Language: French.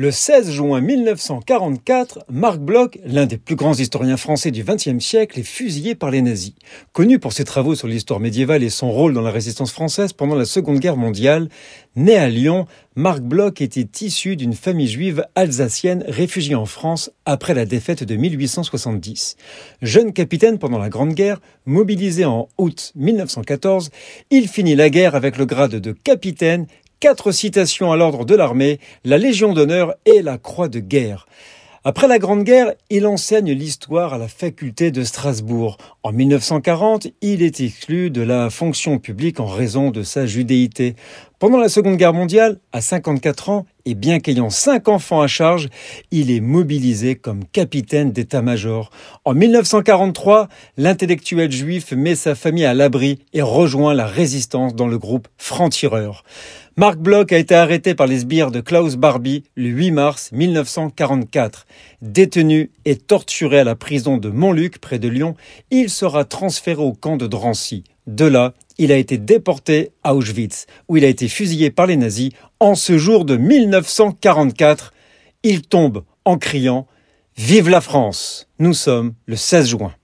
Le 16 juin 1944, Marc Bloch, l'un des plus grands historiens français du XXe siècle, est fusillé par les nazis. Connu pour ses travaux sur l'histoire médiévale et son rôle dans la résistance française pendant la Seconde Guerre mondiale, né à Lyon, Marc Bloch était issu d'une famille juive alsacienne réfugiée en France après la défaite de 1870. Jeune capitaine pendant la Grande Guerre, mobilisé en août 1914, il finit la guerre avec le grade de capitaine quatre citations à l'ordre de l'armée, la Légion d'honneur et la Croix de guerre. Après la Grande Guerre, il enseigne l'histoire à la faculté de Strasbourg. En 1940, il est exclu de la fonction publique en raison de sa judéité. Pendant la Seconde Guerre mondiale, à 54 ans, et bien qu'ayant cinq enfants à charge, il est mobilisé comme capitaine d'état-major. En 1943, l'intellectuel juif met sa famille à l'abri et rejoint la résistance dans le groupe Franc-Tireur. Marc Bloch a été arrêté par les sbires de Klaus Barbie le 8 mars 1944. Détenu et torturé à la prison de Montluc près de Lyon, il sera transféré au camp de Drancy. De là, il a été déporté à Auschwitz, où il a été fusillé par les nazis en ce jour de 1944. Il tombe en criant Vive la France Nous sommes le 16 juin.